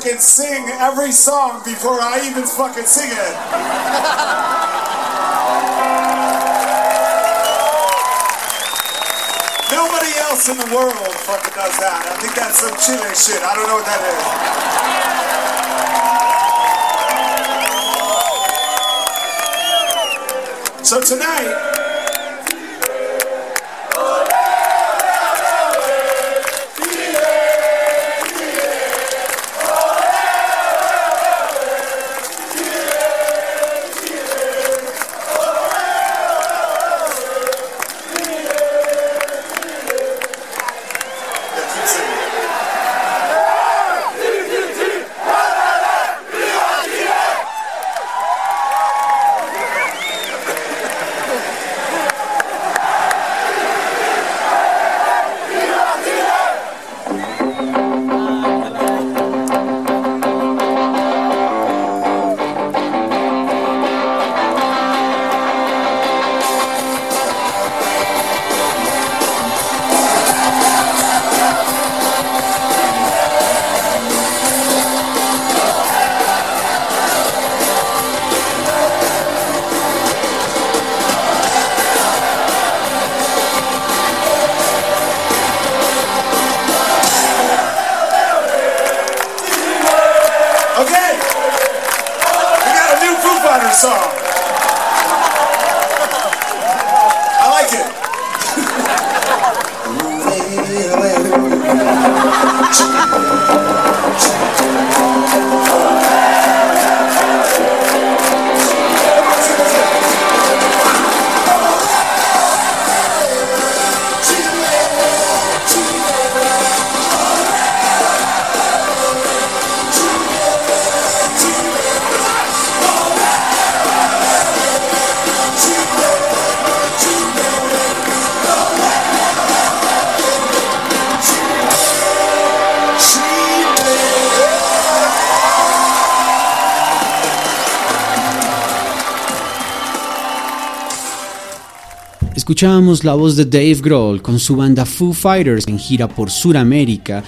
Fucking sing every song before I even fucking sing it. Nobody else in the world fucking does that. I think that's some Chile shit. I don't know what that is. So tonight, Escuchábamos la voz de Dave Grohl con su banda Foo Fighters en gira por Sudamérica.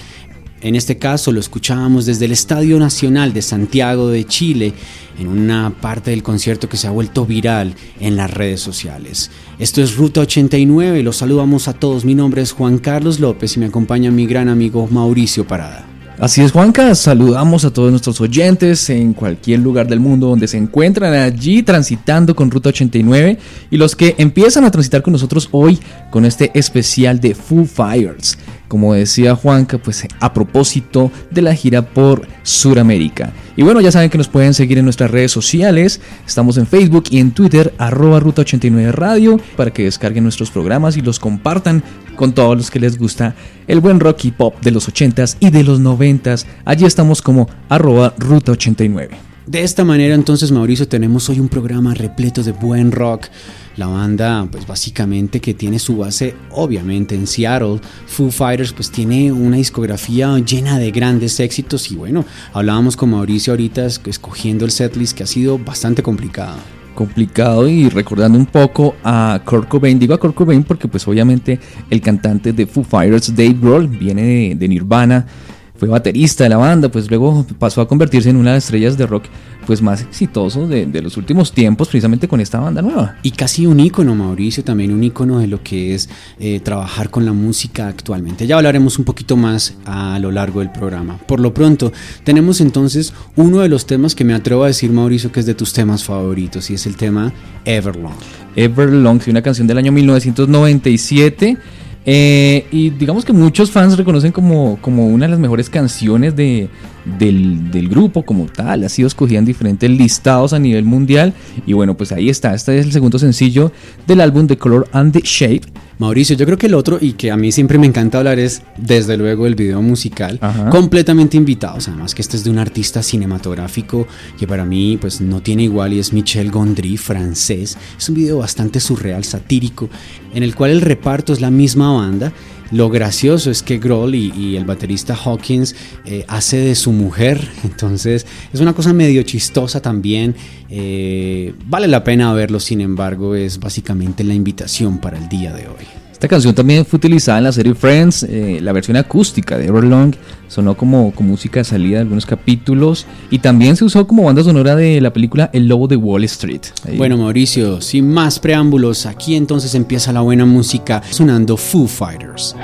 En este caso lo escuchábamos desde el Estadio Nacional de Santiago de Chile, en una parte del concierto que se ha vuelto viral en las redes sociales. Esto es Ruta 89, los saludamos a todos. Mi nombre es Juan Carlos López y me acompaña mi gran amigo Mauricio Parada. Así es, Juanca, saludamos a todos nuestros oyentes en cualquier lugar del mundo donde se encuentran allí transitando con Ruta 89 y los que empiezan a transitar con nosotros hoy con este especial de Foo Fires. Como decía Juanca, pues a propósito de la gira por Sudamérica. Y bueno, ya saben que nos pueden seguir en nuestras redes sociales. Estamos en Facebook y en Twitter, arroba Ruta 89 Radio, para que descarguen nuestros programas y los compartan con todos los que les gusta el buen rock y pop de los 80s y de los 90s. Allí estamos como arroba Ruta 89. De esta manera entonces Mauricio tenemos hoy un programa repleto de buen rock. La banda pues básicamente que tiene su base obviamente en Seattle. Foo Fighters pues tiene una discografía llena de grandes éxitos y bueno, hablábamos con Mauricio ahorita escogiendo el setlist que ha sido bastante complicado complicado y recordando un poco a Kurt Cobain. Digo a Kurt Cobain porque pues obviamente el cantante de Foo Fighters, Dave Grohl, viene de, Nirvana, fue baterista de la banda, pues luego pasó a convertirse en una de las estrellas de rock pues más exitoso de, los últimos tiempos, precisamente con esta banda nueva. Y casi un ícono, Mauricio, también un ícono de lo que es eh, trabajar con la música actualmente. Ya hablaremos un poquito más a lo largo del programa. Por lo pronto, tenemos entonces uno de los temas que me atrevo a decir, Mauricio, que es de tus temas favoritos, y es el tema Everlong. Everlong, una canción del año 1997 Eh, y digamos que muchos fans reconocen como, como una de las mejores canciones de, del, del, grupo como tal. Ha sido escogida en diferentes listados a nivel mundial. Y bueno, pues ahí está. Este es el segundo sencillo del álbum The Color and the Shape. Mauricio, yo creo que el otro, y que a mí siempre me encanta hablar, es desde luego el video musical, Ajá. completamente invitados. Además que este es de un artista cinematográfico que para mí pues no tiene igual y es Michel Gondry, francés. Es un video bastante surreal, satírico, en el cual el reparto es la misma banda. Lo gracioso es que Grohl y, el baterista Hawkins eh, hace de su mujer, entonces es una cosa medio chistosa también. Eh, vale la pena verlo, sin embargo, es básicamente la invitación para el día de hoy. Esta canción también fue utilizada en la serie Friends, eh, la versión acústica de Everlong, sonó como, como música de salida de algunos capítulos y también se usó como banda sonora de la película El Lobo de Wall Street. Bueno Mauricio, sin más preámbulos, aquí entonces empieza la buena música sonando Foo Fighters.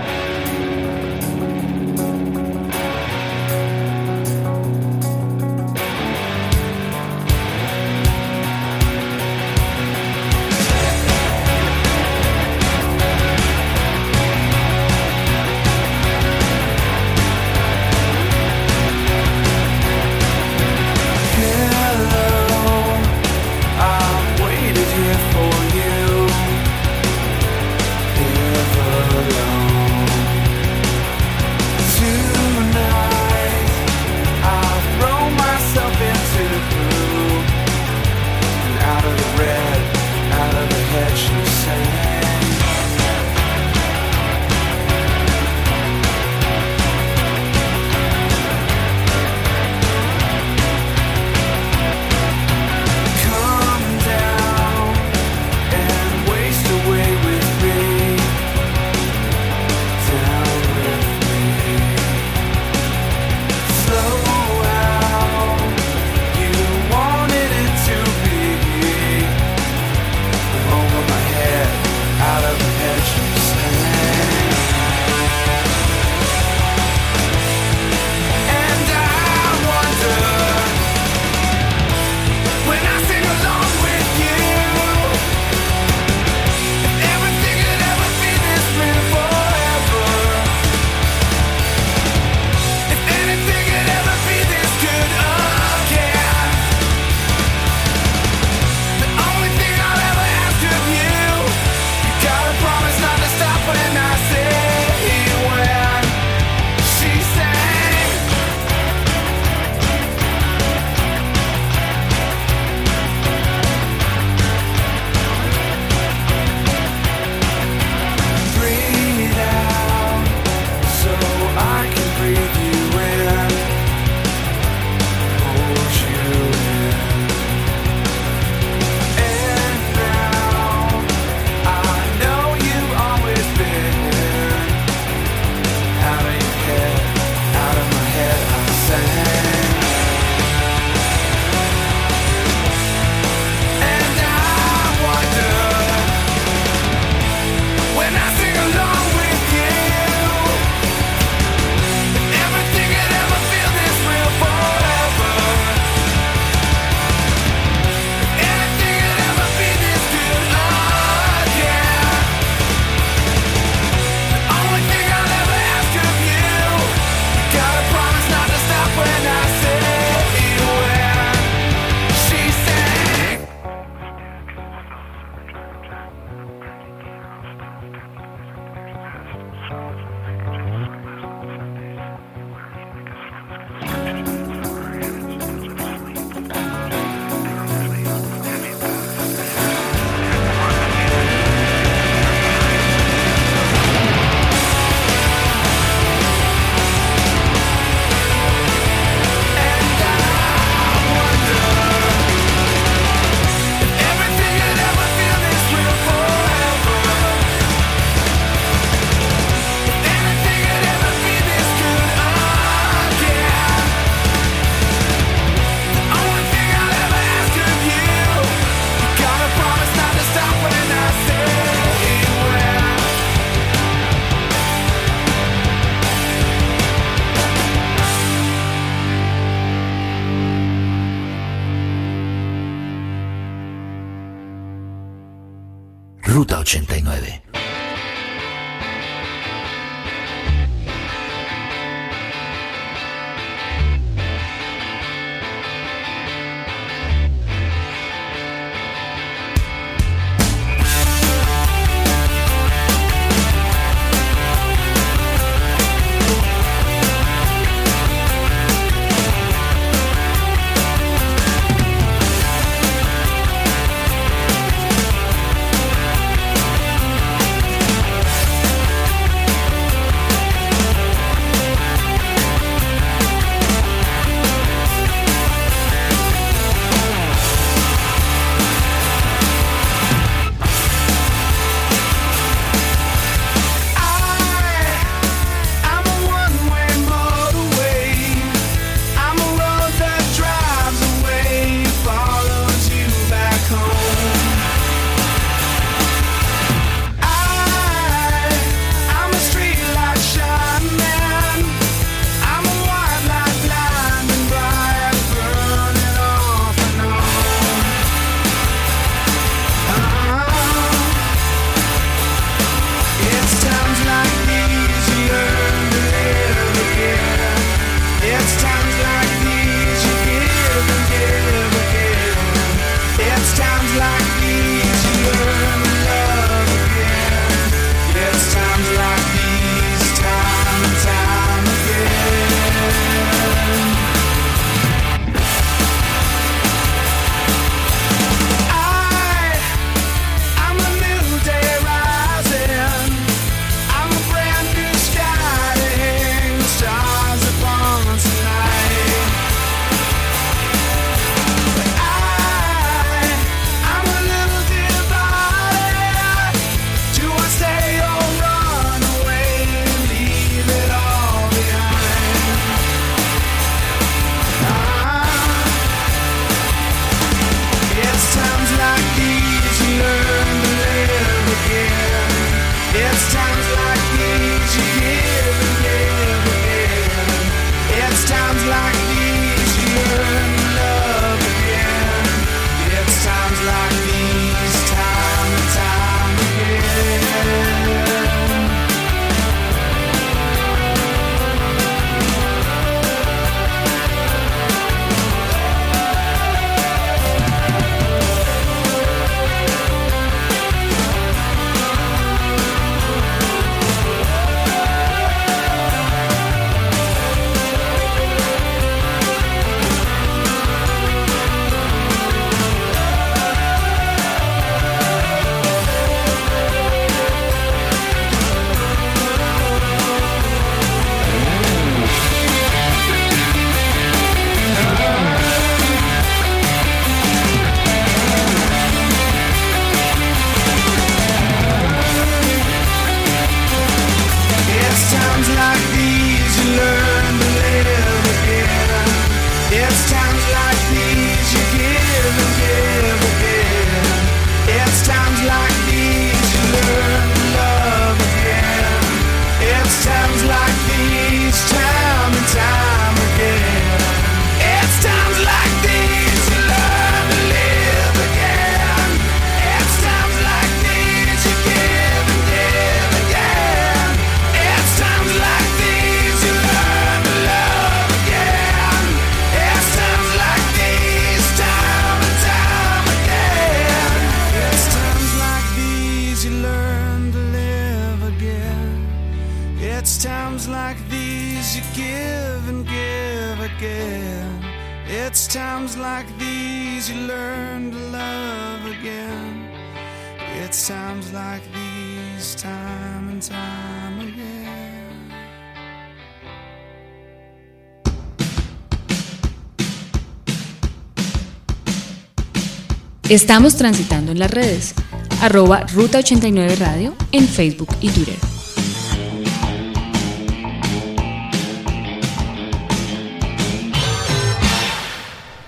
Estamos transitando en las redes. Arroba Ruta 89 Radio en Facebook y Twitter.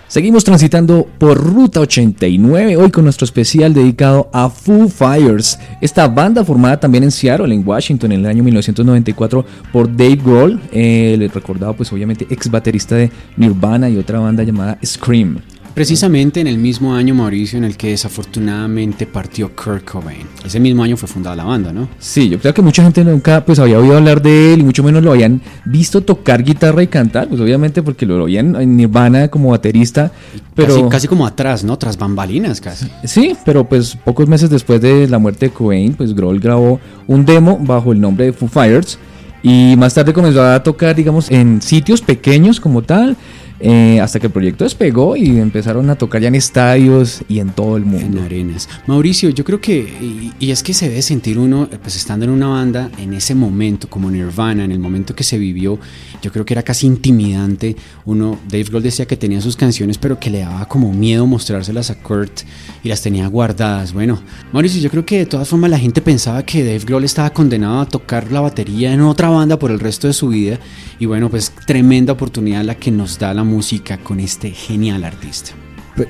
Seguimos transitando por Ruta 89, hoy con nuestro especial dedicado a Foo Fires, esta banda formada también en Seattle, en Washington, en el año 1994 por Dave Grohl, el recordado pues obviamente ex baterista de Nirvana y otra banda llamada Scream. Precisamente en el mismo año, Mauricio, en el que desafortunadamente partió Kurt Cobain. Ese mismo año fue fundada la banda, ¿no? Sí, yo creo que mucha gente nunca pues había oído hablar de él y mucho menos lo habían visto tocar guitarra y cantar, pues obviamente porque lo oían en Nirvana como baterista, pero Casi, casi como atrás, ¿no? Tras bambalinas casi. Sí, pero pues pocos meses después de la muerte de Cobain, pues Grohl grabó un demo bajo el nombre de Foo Fighters y más tarde comenzó a tocar, digamos, en sitios pequeños como tal, eh, hasta que el proyecto despegó y empezaron a tocar ya en estadios y en todo el En mundo. arenas. Mauricio, yo creo que, y, es que se debe sentir uno, pues estando en una banda en ese momento, como Nirvana, en el momento que se vivió, yo creo que era casi intimidante. Uno, Dave Grohl decía que tenía sus canciones, pero que le daba como miedo mostrárselas a Kurt y las tenía guardadas. Bueno, Mauricio, yo creo que de todas formas la gente pensaba que Dave Grohl estaba condenado a tocar la batería en otra banda por el resto de su vida. Y bueno, pues tremenda oportunidad la que nos da la música con este genial artista.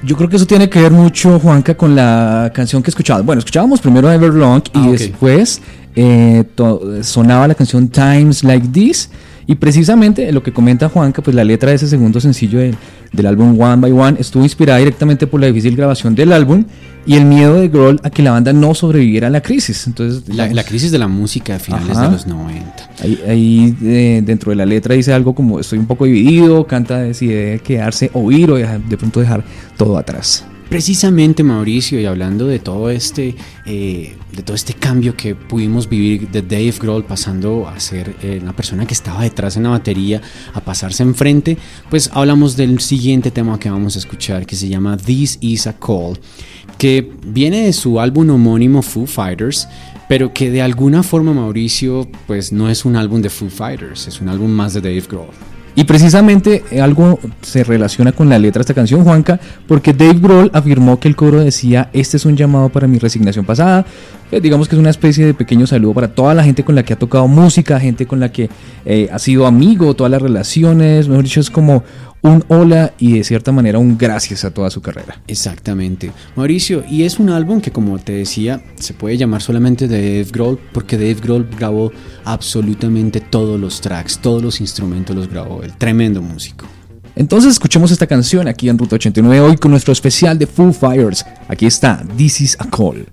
Yo creo que eso tiene que ver mucho, Juanca, con la canción que escuchábamos. Bueno, escuchábamos primero Everlong y Ah, ok. después eh, sonaba la canción Times Like This. Y precisamente lo que comenta Juanca, pues la letra de ese segundo sencillo del, del álbum One by One estuvo inspirada directamente por la difícil grabación del álbum y el miedo de Grohl a que la banda no sobreviviera a la crisis. Entonces, La, crisis de la música de finales Ajá. de los 90. Ahí, ahí, eh, dentro de la letra dice algo como estoy un poco dividido, canta de si debe quedarse o ir o dejar- de pronto dejar todo atrás. Precisamente Mauricio, y hablando de todo este, eh, de todo este cambio que pudimos vivir de Dave Grohl pasando a ser eh, persona que estaba detrás en la batería, a pasarse enfrente, pues hablamos del siguiente tema que vamos a escuchar, que se llama This Is a Call, que viene de su álbum homónimo Foo Fighters, pero que de alguna forma Mauricio, pues no es un álbum de Foo Fighters, es un álbum más de Dave Grohl. Y precisamente eh, algo se relaciona con la letra de esta canción, Juanca, porque Dave Grohl afirmó que el coro decía, este es un llamado para mi resignación pasada. Eh, digamos que es una especie de pequeño saludo para toda la gente con la que ha tocado música, gente con la que eh, ha sido amigo, todas las relaciones, mejor dicho, es como un hola y de cierta manera un gracias a toda su carrera. Exactamente. Mauricio, y es un álbum que como te decía, se puede llamar solamente de Dave Grohl porque Dave Grohl grabó absolutamente todos los tracks, todos los instrumentos los grabó él. Tremendo músico. Entonces escuchemos esta canción aquí en Ruta 89 hoy con nuestro especial de Foo Fighters. Aquí está, This is a Call.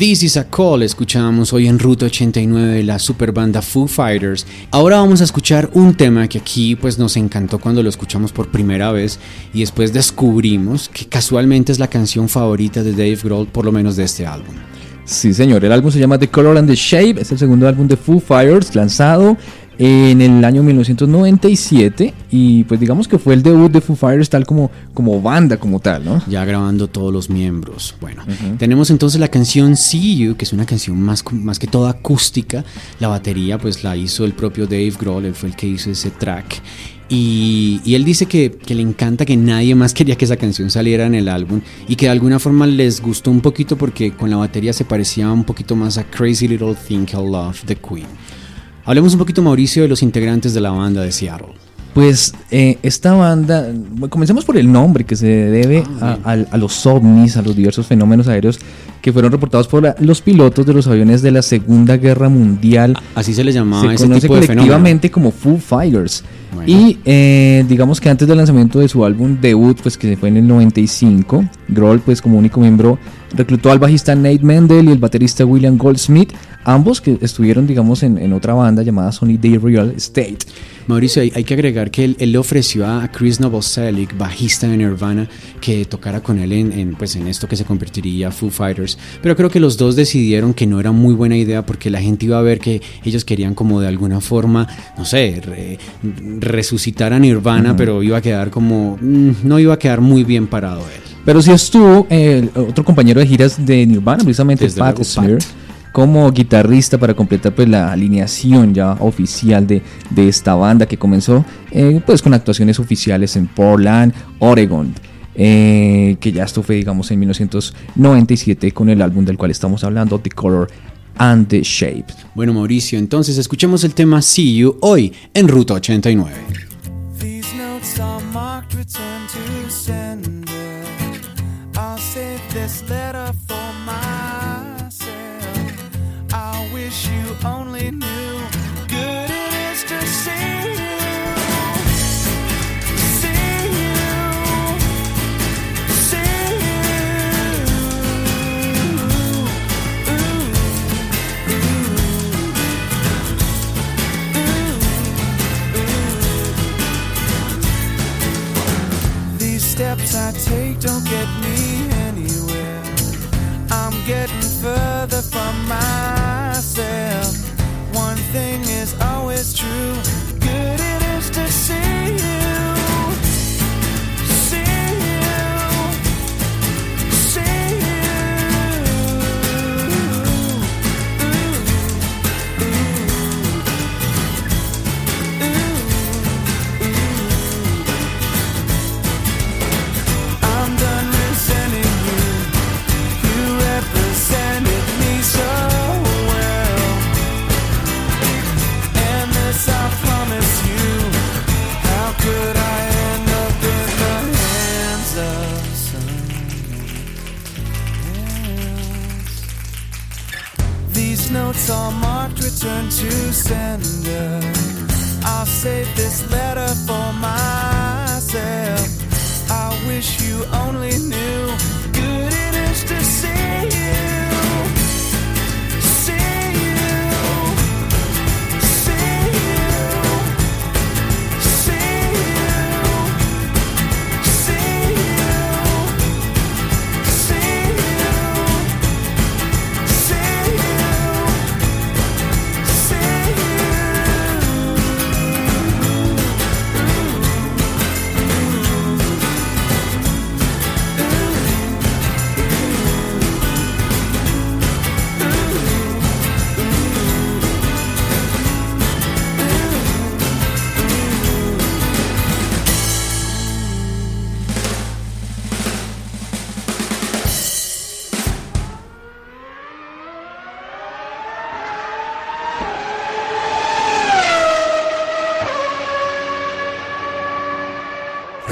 This is a Call escuchábamos hoy en Ruta 89 de la super banda Foo Fighters. Ahora vamos a escuchar un tema que aquí pues nos encantó cuando lo escuchamos por primera vez y después descubrimos que casualmente es la canción favorita de Dave Grohl por lo menos de este álbum. Sí, señor. El álbum se llama The Color and the Shape. Es el segundo álbum de Foo Fighters lanzado en el año 1997 y pues digamos que fue el debut de Foo Fighters tal como, como banda como tal, ¿no? Ya grabando todos los miembros. Bueno, tenemos entonces la canción See You, que es una canción más, más que toda acústica. La batería pues la hizo el propio Dave Grohl, él fue el que hizo ese track. Y, y, él dice que, que, le encanta que nadie más quería que esa canción saliera en el álbum y que de alguna forma les gustó un poquito porque con la batería se parecía un poquito más a Crazy Little Thing Called Love de Queen. Hablemos un poquito, Mauricio, de los integrantes de la banda de Seattle. Pues eh, esta banda, comencemos por el nombre que se debe Ah, a, a- a los ovnis, a los diversos fenómenos aéreos que fueron reportados por los pilotos de los aviones de la Segunda Guerra Mundial. Así se les llamaba se ese conoce tipo de fenómeno. colectivamente como Foo Fighters. Bueno. Y eh, digamos que antes del lanzamiento de su álbum debut, pues que fue en el 95, Grohl, pues como único miembro, reclutó al bajista Nate Mendel y el baterista William Goldsmith, ambos que estuvieron, digamos, en, en otra banda llamada Sony Day Real Estate. Mauricio, hay, hay que agregar que él, él le ofreció a Chris Novoselic, bajista de Nirvana, que tocara con él en, en, pues en esto que se convertiría Foo Fighters. Pero creo que los dos decidieron que no era muy buena idea porque la gente iba a ver que ellos querían como de alguna forma, no sé, re- resucitar a Nirvana, pero iba a quedar como, mm, no iba a quedar muy bien parado él. Pero sí estuvo otro compañero de giras de Nirvana, precisamente Desde Pat Smear, como guitarrista para completar pues, la alineación ya oficial de, de esta banda que comenzó eh, pues con actuaciones oficiales en Portland, Oregon. eh, que ya esto fue digamos en 1997 con el álbum del cual estamos hablando, The Color and the Shape. Bueno, Mauricio, entonces escuchemos el tema See You hoy en Ruta 89. Steps I take don't get me anywhere. I'm getting further from myself. One thing is always true. To sender. I'll save this letter for myself.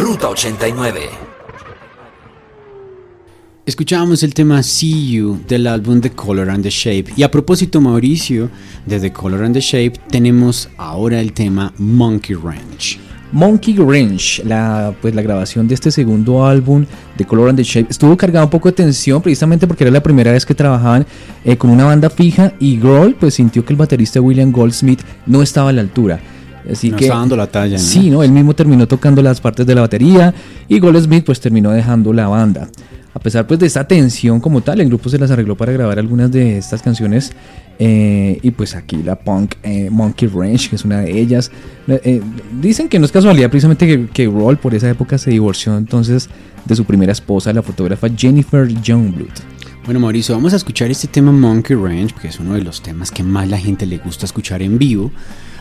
Ruta 89. Escuchábamos el tema See You del álbum The Color and the Shape. Y a propósito, Mauricio, de The Color and the Shape, tenemos ahora el tema Monkey Ranch. Monkey Wrench, la, pues, la grabación de este segundo álbum de Color and the Shape, estuvo cargada un poco de tensión precisamente porque era la primera vez que trabajaban eh, con una banda fija y Grohl pues sintió que el baterista William Goldsmith no estaba a la altura. Así No que, está dando la talla, ¿no? Sí, ¿no? Él mismo terminó tocando las partes de la batería y Goldsmith pues terminó dejando la banda. A pesar pues de esta tensión como tal, el grupo se las arregló para grabar algunas de estas canciones eh, y pues aquí la punk eh, Monkey Ranch, que es una de ellas. Eh, eh, dicen que no es casualidad precisamente que, que Roll por esa época se divorció entonces de su primera esposa, la fotógrafa Jennifer Youngblood. Bueno, Mauricio, vamos a escuchar este tema Monkey Ranch, que es uno de los temas que más la gente le gusta escuchar en vivo,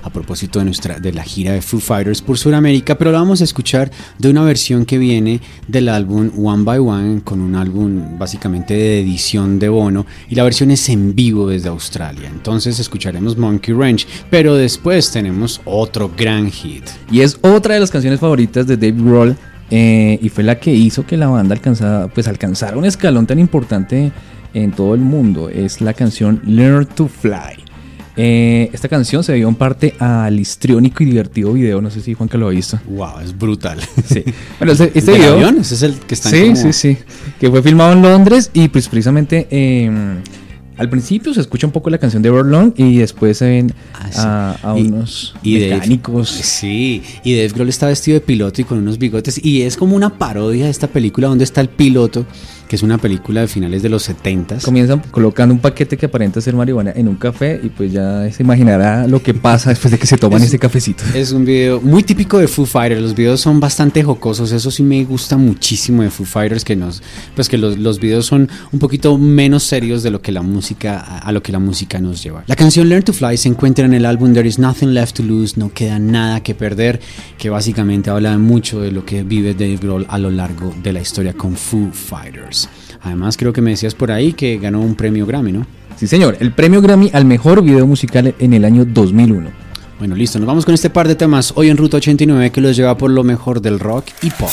a propósito de, nuestra, de la gira de Foo Fighters por Sudamérica, pero la vamos a escuchar de una versión que viene del álbum One by One, con un álbum básicamente de edición de Bono, y la versión es en vivo desde Australia. Entonces escucharemos Monkey Ranch, pero después tenemos otro gran hit. Y es otra de las canciones favoritas de Dave Grohl eh, y fue la que hizo que la banda alcanzara, pues, alcanzara un escalón tan importante en todo el mundo. Es la canción Learn to Fly. Eh, esta canción se dio en parte al histriónico y divertido video, no sé si Juanca lo ha visto. Wow, es brutal. Sí. Bueno, este, este ¿Del video... avión? Ese es el que está Sí, como- sí, sí. Que fue filmado en Londres y pues precisamente eh, al principio se escucha un poco la canción de Berlón y después se ven Ah, sí. a, a Y- unos y Dave- mecánicos. Sí, y Dave Grohl está vestido de piloto y con unos bigotes. Y es como una parodia de esta película donde está el piloto, que es una película de finales de los 70 Comienzan colocando un paquete que aparenta ser marihuana en un café y pues ya se imaginará lo que pasa después de que se toman Es- ese cafecito. Es un video muy típico de Foo Fighters. Los videos son bastante jocosos. Eso sí me gusta muchísimo de Foo Fighters. Que nos, pues que los, los videos son un poquito menos serios de lo que la música, a, a lo que la música nos lleva. La canción Learn to Fly se encuentra en el álbum There is Nothing Left to Lose. No queda nada que perder. Que básicamente habla mucho de lo que vive Dave Grohl a lo largo de la historia con Foo Fighters. Además, creo que me decías por ahí que ganó un premio Grammy, ¿no? Sí, señor, el premio Grammy al mejor video musical en el año 2001. Bueno, listo, nos vamos con este par de temas hoy en Ruta 89 que los lleva por lo mejor del rock y pop.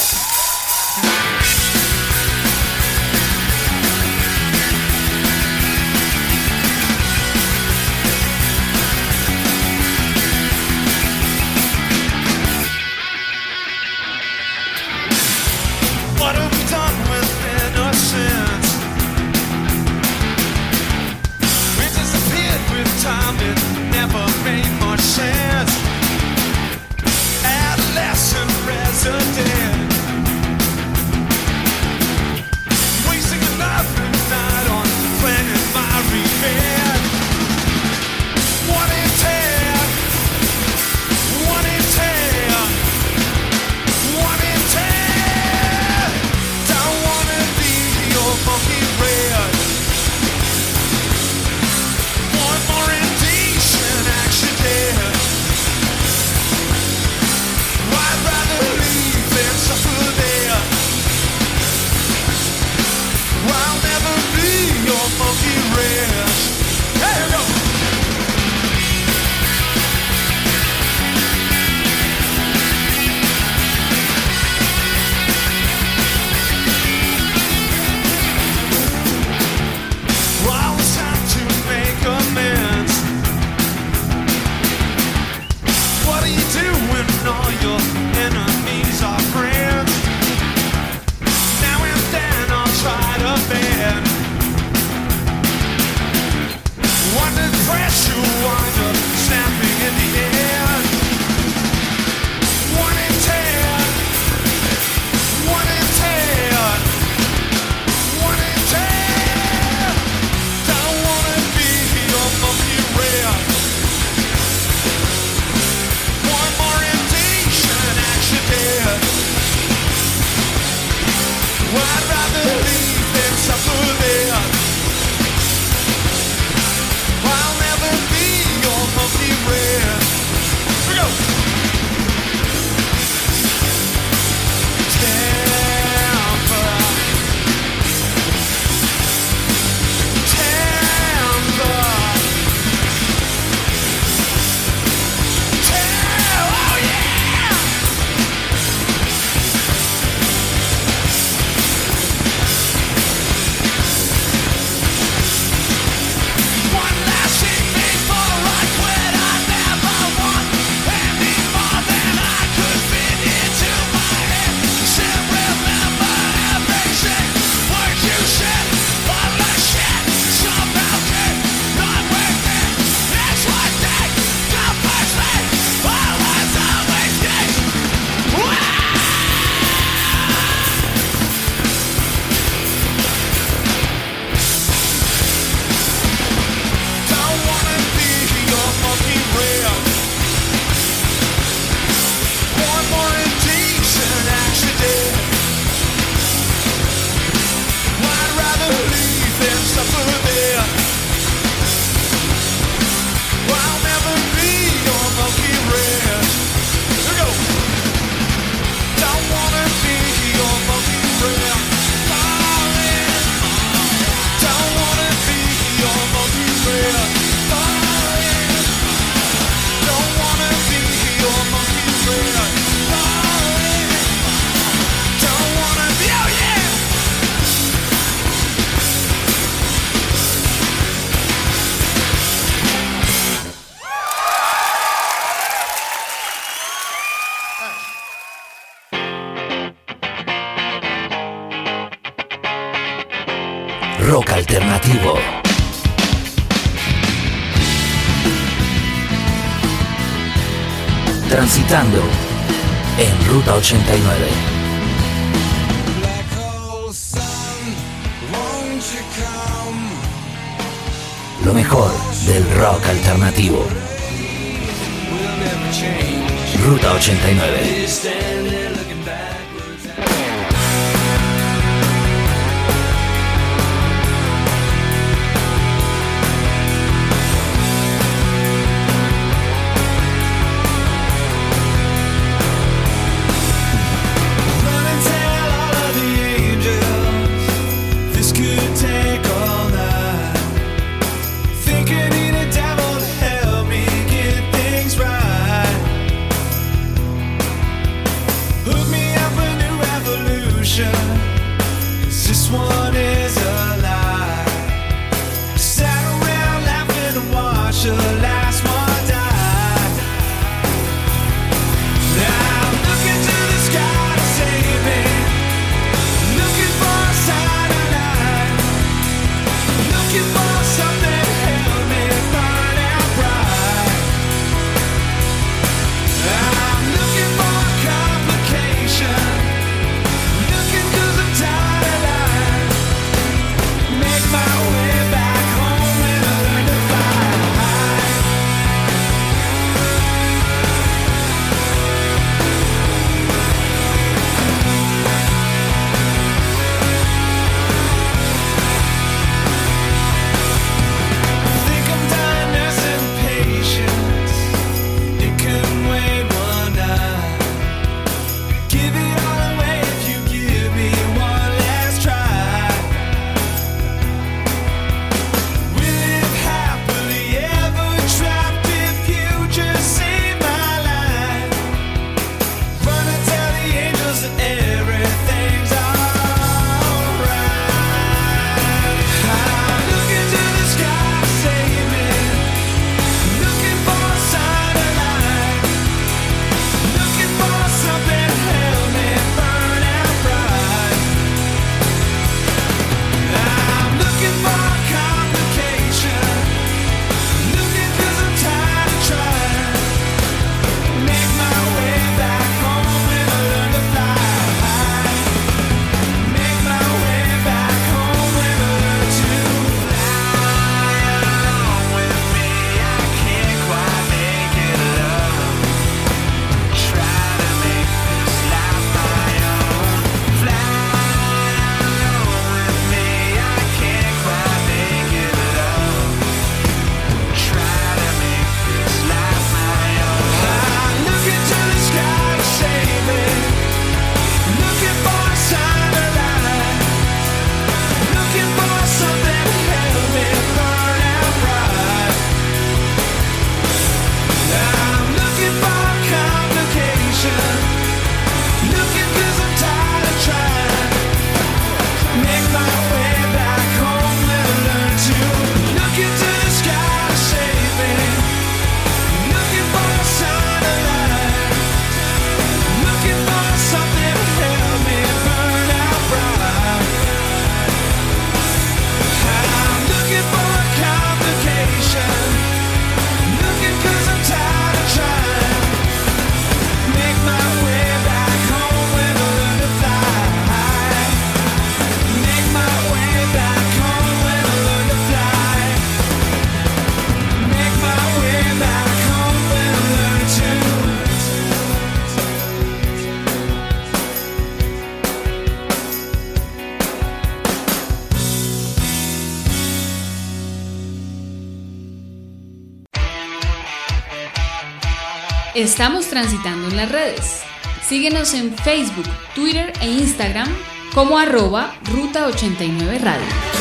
Estamos transitando en las redes. Síguenos en Facebook, Twitter e Instagram como arroba Ruta89 Radio.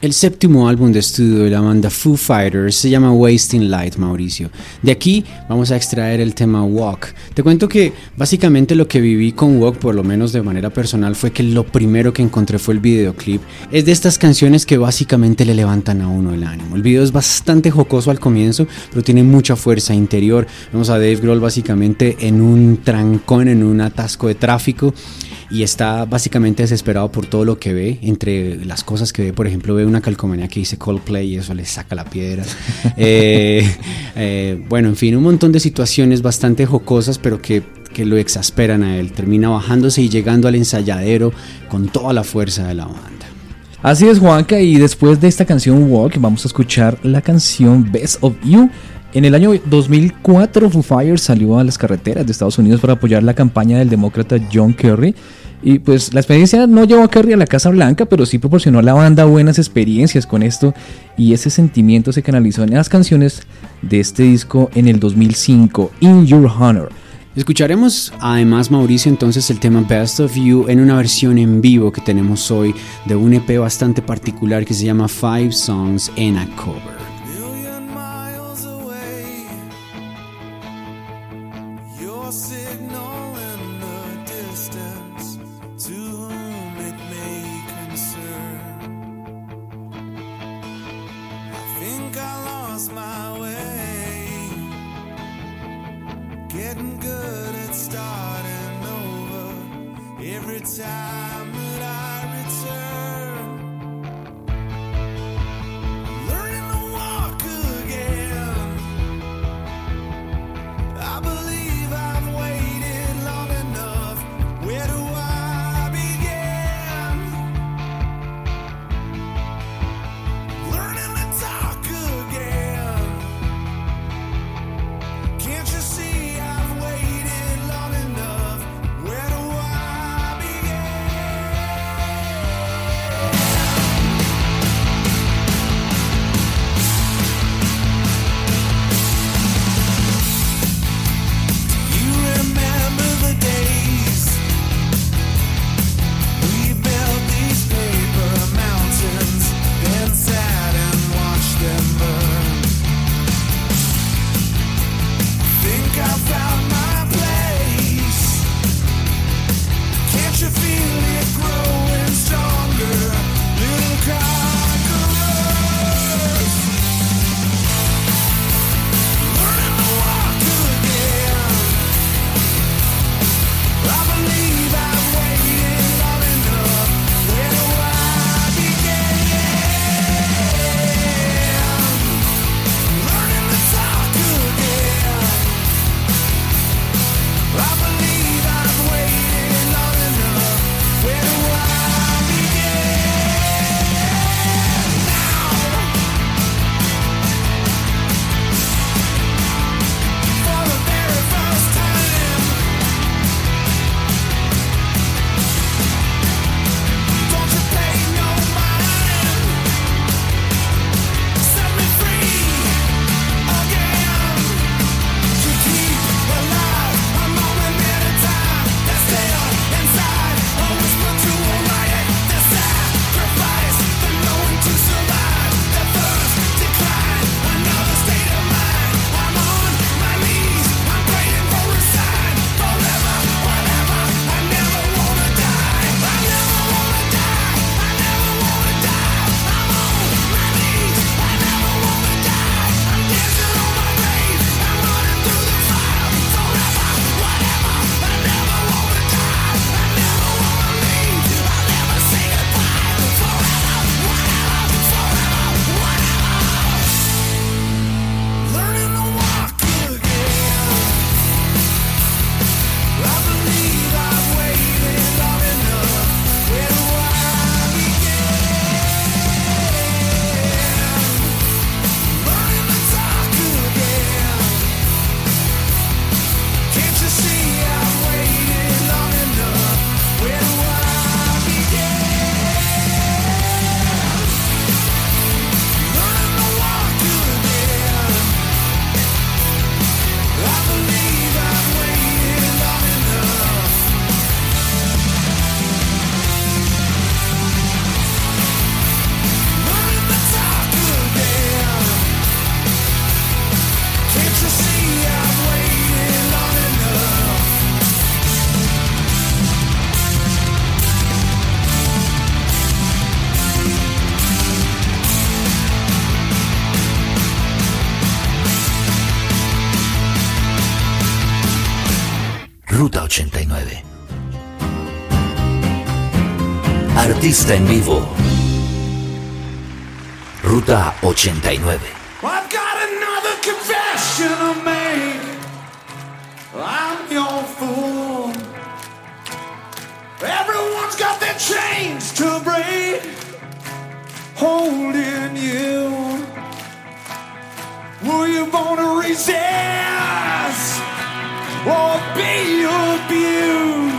El séptimo álbum de estudio de la banda Foo Fighters se llama Wasting Light, Mauricio. De aquí vamos a extraer el tema Walk. Te cuento que básicamente lo que viví con Walk, por lo menos de manera personal, fue que lo primero que encontré fue el videoclip. Es de estas canciones que básicamente le levantan a uno el ánimo. El video es bastante jocoso al comienzo, pero tiene mucha fuerza interior. Vemos a Dave Grohl básicamente en un trancón, en un atasco de tráfico y está básicamente desesperado por todo lo que ve. Entre las cosas que ve, por ejemplo, ve una calcomanía que dice Coldplay y eso le saca la piedra. Eh, eh, bueno, en fin, un montón de situaciones bastante jocosas, pero que, que lo exasperan a él. Termina bajándose y llegando al ensayadero con toda la fuerza de la banda. Así es, Juanca, y después de esta canción Walk, vamos a escuchar la canción Best of You. En el año 2004, Foo Fighters salió a las carreteras de Estados Unidos para apoyar la campaña del demócrata John Kerry. Y pues la experiencia no llevó a Kerry a la Casa Blanca, pero sí proporcionó a la banda buenas experiencias con esto. Y ese sentimiento se canalizó en las canciones de este disco en el 2005, In Your Honor. Escucharemos además, Mauricio, entonces el tema Best of You en una versión en vivo que tenemos hoy de un EP bastante particular que se llama Five Songs in a Cover. artista vivo. Ruta 89. I've got another confession to make. I'm your fool. Everyone's got their chains to break. Holding you. Were you born to resist or be abused?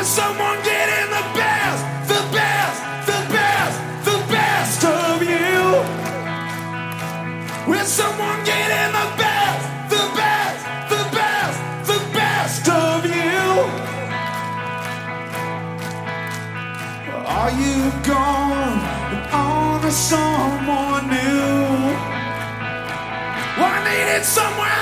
Can someone getting the best, the best, the best, the best of you? Will someone the best, the best, the best, the best of you? Are you gone on to someone new? I needed somewhere.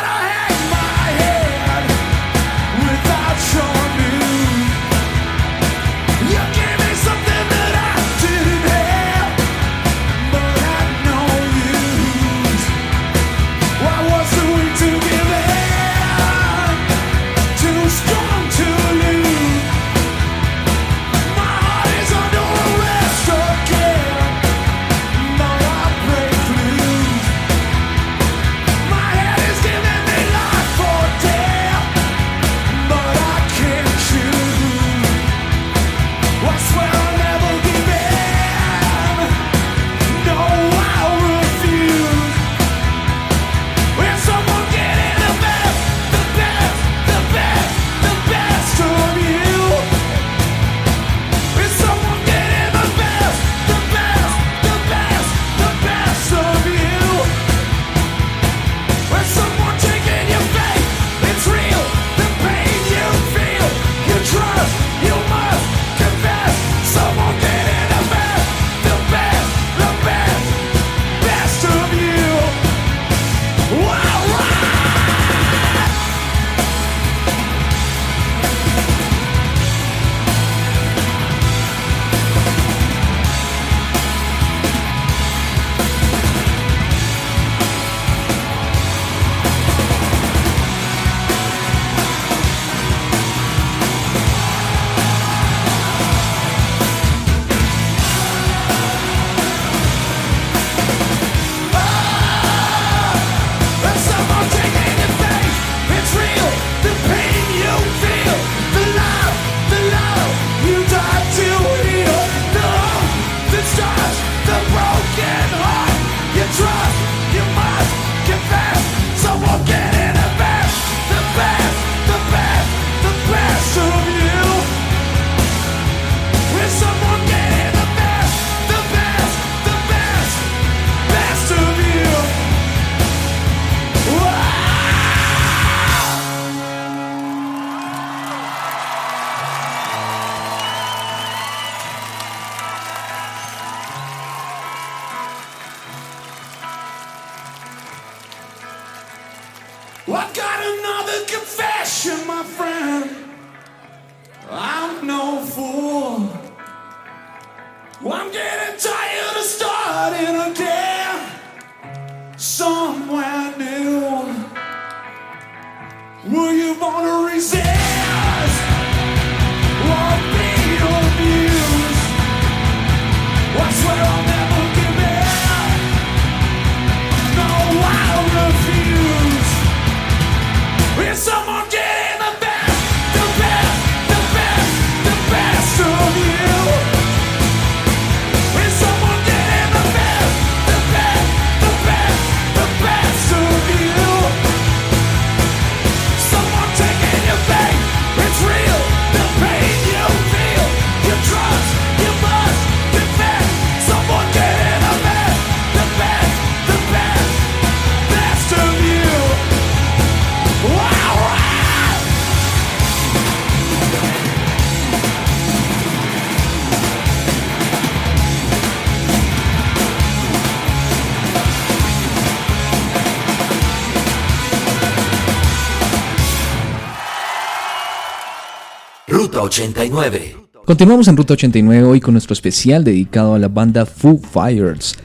I've got another confession, my friend. I'm no fool. I'm getting tired of starting again. Ruta 89. Continuamos en Ruta 89 hoy con nuestro especial dedicado a la banda Foo Fighters.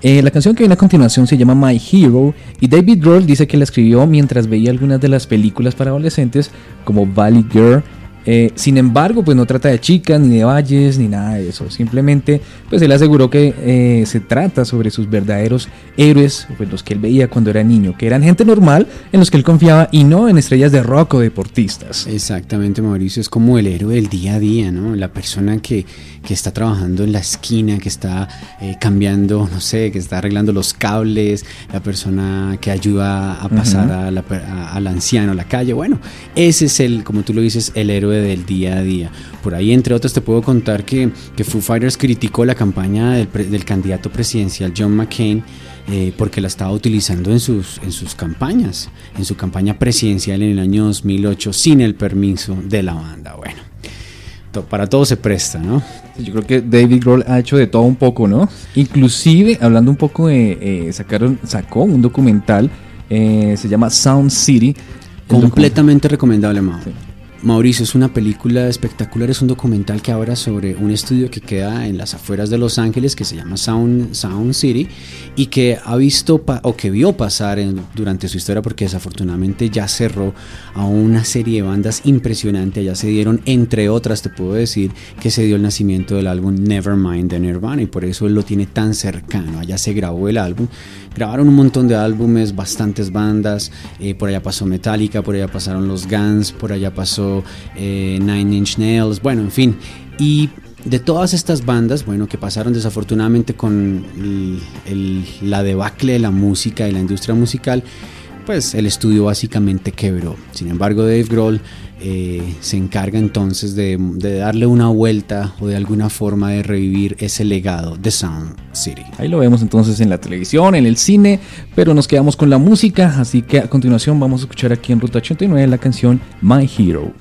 Eh, la canción que viene a continuación se llama My Hero y David Grohl dice que la escribió mientras veía algunas de las películas para adolescentes como Valley Girl eh, sin embargo, pues no trata de chicas, ni de valles, ni nada de eso. Simplemente, pues él aseguró que eh, se trata sobre sus verdaderos héroes, pues los que él veía cuando era niño, que eran gente normal en los que él confiaba y no en estrellas de rock o deportistas. Exactamente, Mauricio, es como el héroe del día a día, ¿no? La persona que, que está trabajando en la esquina, que está eh, cambiando, no sé, que está arreglando los cables, la persona que ayuda a pasar al anciano a la calle. Bueno, ese es el, como tú lo dices, el héroe del día a día. Por ahí, entre otros, te puedo contar que, que Foo Fighters criticó la campaña del, candidato presidencial John McCain. Eh, porque la estaba utilizando en sus, en sus campañas, en su campaña presidencial en el año 2008 sin el permiso de la banda. Bueno, para todo se presta, ¿no? Yo creo que David Grohl ha hecho de todo un poco, ¿no? Inclusive, hablando un poco de... Eh, sacaron, sacó un documental, eh, se llama Sound City. Completamente recomendable, Mau. Mauricio, es una película espectacular, es un documental que habla sobre un estudio que queda en las afueras de Los Ángeles que se llama Sound, Sound City y que ha visto o que vio pasar durante su historia porque desafortunadamente ya cerró a una serie de bandas impresionante, ya se dieron entre otras, te puedo decir que se dio el nacimiento del álbum Nevermind de Nirvana y por eso él lo tiene tan cercano, allá se grabó el álbum, grabaron un montón de álbumes, bastantes bandas, eh, por allá pasó Metallica, por allá pasaron los Guns, por allá pasó eh, Nine Inch Nails, bueno, en fin. Y de todas estas bandas, bueno, que pasaron desafortunadamente con la debacle de la música y la industria musical, pues el estudio básicamente quebró. Sin embargo, Dave Grohl eh, se encarga entonces de, darle una vuelta o de alguna forma de revivir ese legado de Sound City. Ahí lo vemos entonces en la televisión, en el cine, pero nos quedamos con la música, así que a continuación vamos a escuchar aquí en Ruta 89 la canción My Hero.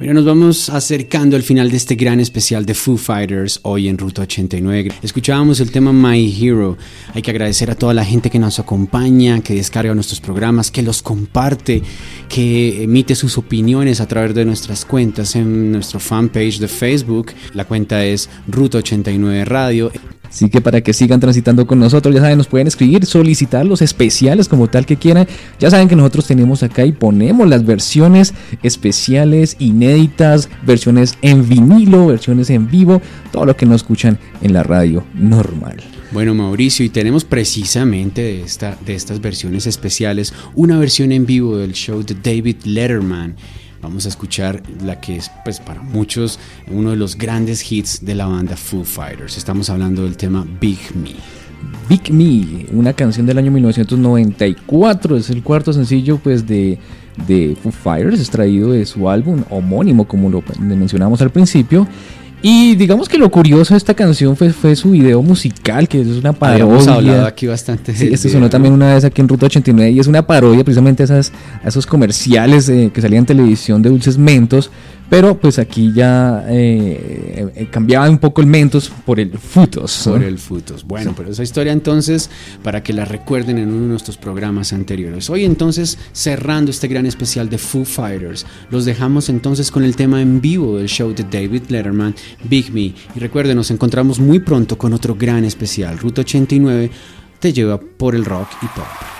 Bueno, nos vamos acercando al final de este gran especial de Foo Fighters hoy en Ruta 89. Escuchábamos el tema My Hero. Hay que agradecer a toda la gente que nos acompaña, que descarga nuestros programas, que los comparte, que emite sus opiniones a través de nuestras cuentas en nuestro fanpage de Facebook. La cuenta es Ruta 89 Radio. Así que para que sigan transitando con nosotros, ya saben, nos pueden escribir, solicitar los especiales como tal que quieran. Ya saben que nosotros tenemos acá y ponemos las versiones especiales, inéditas, versiones en vinilo, versiones en vivo, todo lo que no escuchan en la radio normal. Bueno, Mauricio, y tenemos precisamente de, esta, de estas versiones especiales una versión en vivo del show de David Letterman. Vamos a escuchar la que es, pues, para muchos uno de los grandes hits de la banda Foo Fighters. Estamos hablando del tema Big Me. Big Me, una canción del año 1994, es el cuarto sencillo pues de, de Foo Fighters, extraído de su álbum homónimo, como lo mencionamos al principio. Y digamos que lo curioso de esta canción fue, fue su video musical, que es una parodia. Habíamos hablado aquí bastante. Sí, esto sonó también una vez aquí en Ruta 89 y es una parodia precisamente a, esas, a esos comerciales eh, que salían en televisión de dulces mentos, pero pues aquí ya eh, eh, cambiaba un poco el mentos por el futos. Por el Futos. Bueno, pero esa historia entonces, para que la recuerden en uno de nuestros programas anteriores. Hoy entonces, cerrando este gran especial de Foo Fighters, los dejamos entonces con el tema en vivo del show de David Letterman, Big Me. Y recuerden, nos encontramos muy pronto con otro gran especial. Ruta 89 te lleva por el rock y pop.